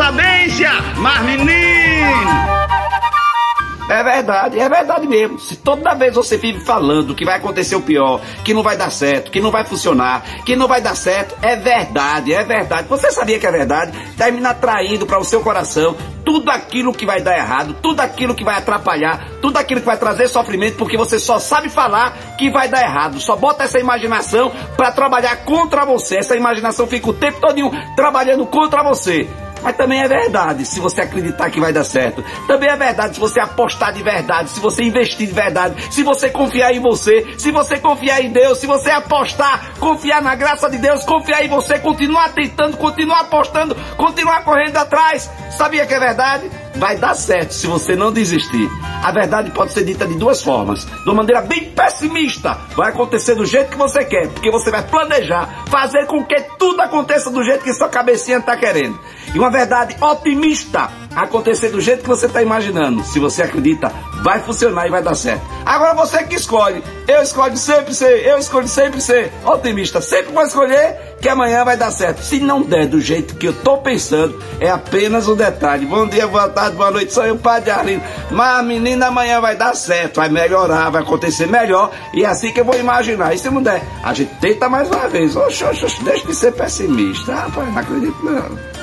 sabência, mas menino! É verdade, é verdade mesmo. Se toda vez você vive falando que vai acontecer o pior, que não vai dar certo, que não vai funcionar, que não vai dar certo, é verdade, é verdade. Você sabia que é verdade? Termina atraindo para o seu coração tudo aquilo que vai dar errado, tudo aquilo que vai atrapalhar, tudo aquilo que vai trazer sofrimento, porque você só sabe falar que vai dar errado. Só bota essa imaginação para trabalhar contra você. Essa imaginação fica o tempo todo trabalhando contra você. Mas também é verdade se você acreditar que vai dar certo. Também é verdade se você apostar de verdade, se você investir de verdade, se você confiar em você, se você confiar em Deus, se você apostar, confiar na graça de Deus, confiar em você, continuar tentando, continuar apostando, continuar correndo atrás. Sabia que é verdade? Vai dar certo se você não desistir. A verdade pode ser dita de duas formas. De uma maneira bem pessimista, vai acontecer do jeito que você quer, porque você vai planejar, fazer com que tudo aconteça do jeito que sua cabecinha está querendo. E uma verdade otimista, acontecer do jeito que você está imaginando. Se você acredita, vai funcionar e vai dar certo. Agora você que escolhe. Eu escolho sempre ser, eu escolho sempre ser otimista. Sempre vou escolher que amanhã vai dar certo. Se não der do jeito que eu estou pensando, é apenas um detalhe. Bom dia, boa tarde, boa noite. Sou eu, Padre Arlindo. Mas menina amanhã vai dar certo, vai melhorar, vai acontecer melhor. E é assim que eu vou imaginar. E se não der, a gente tenta mais uma vez. Oxe, oxe, oxe deixa de ser pessimista. Rapaz, não acredito não.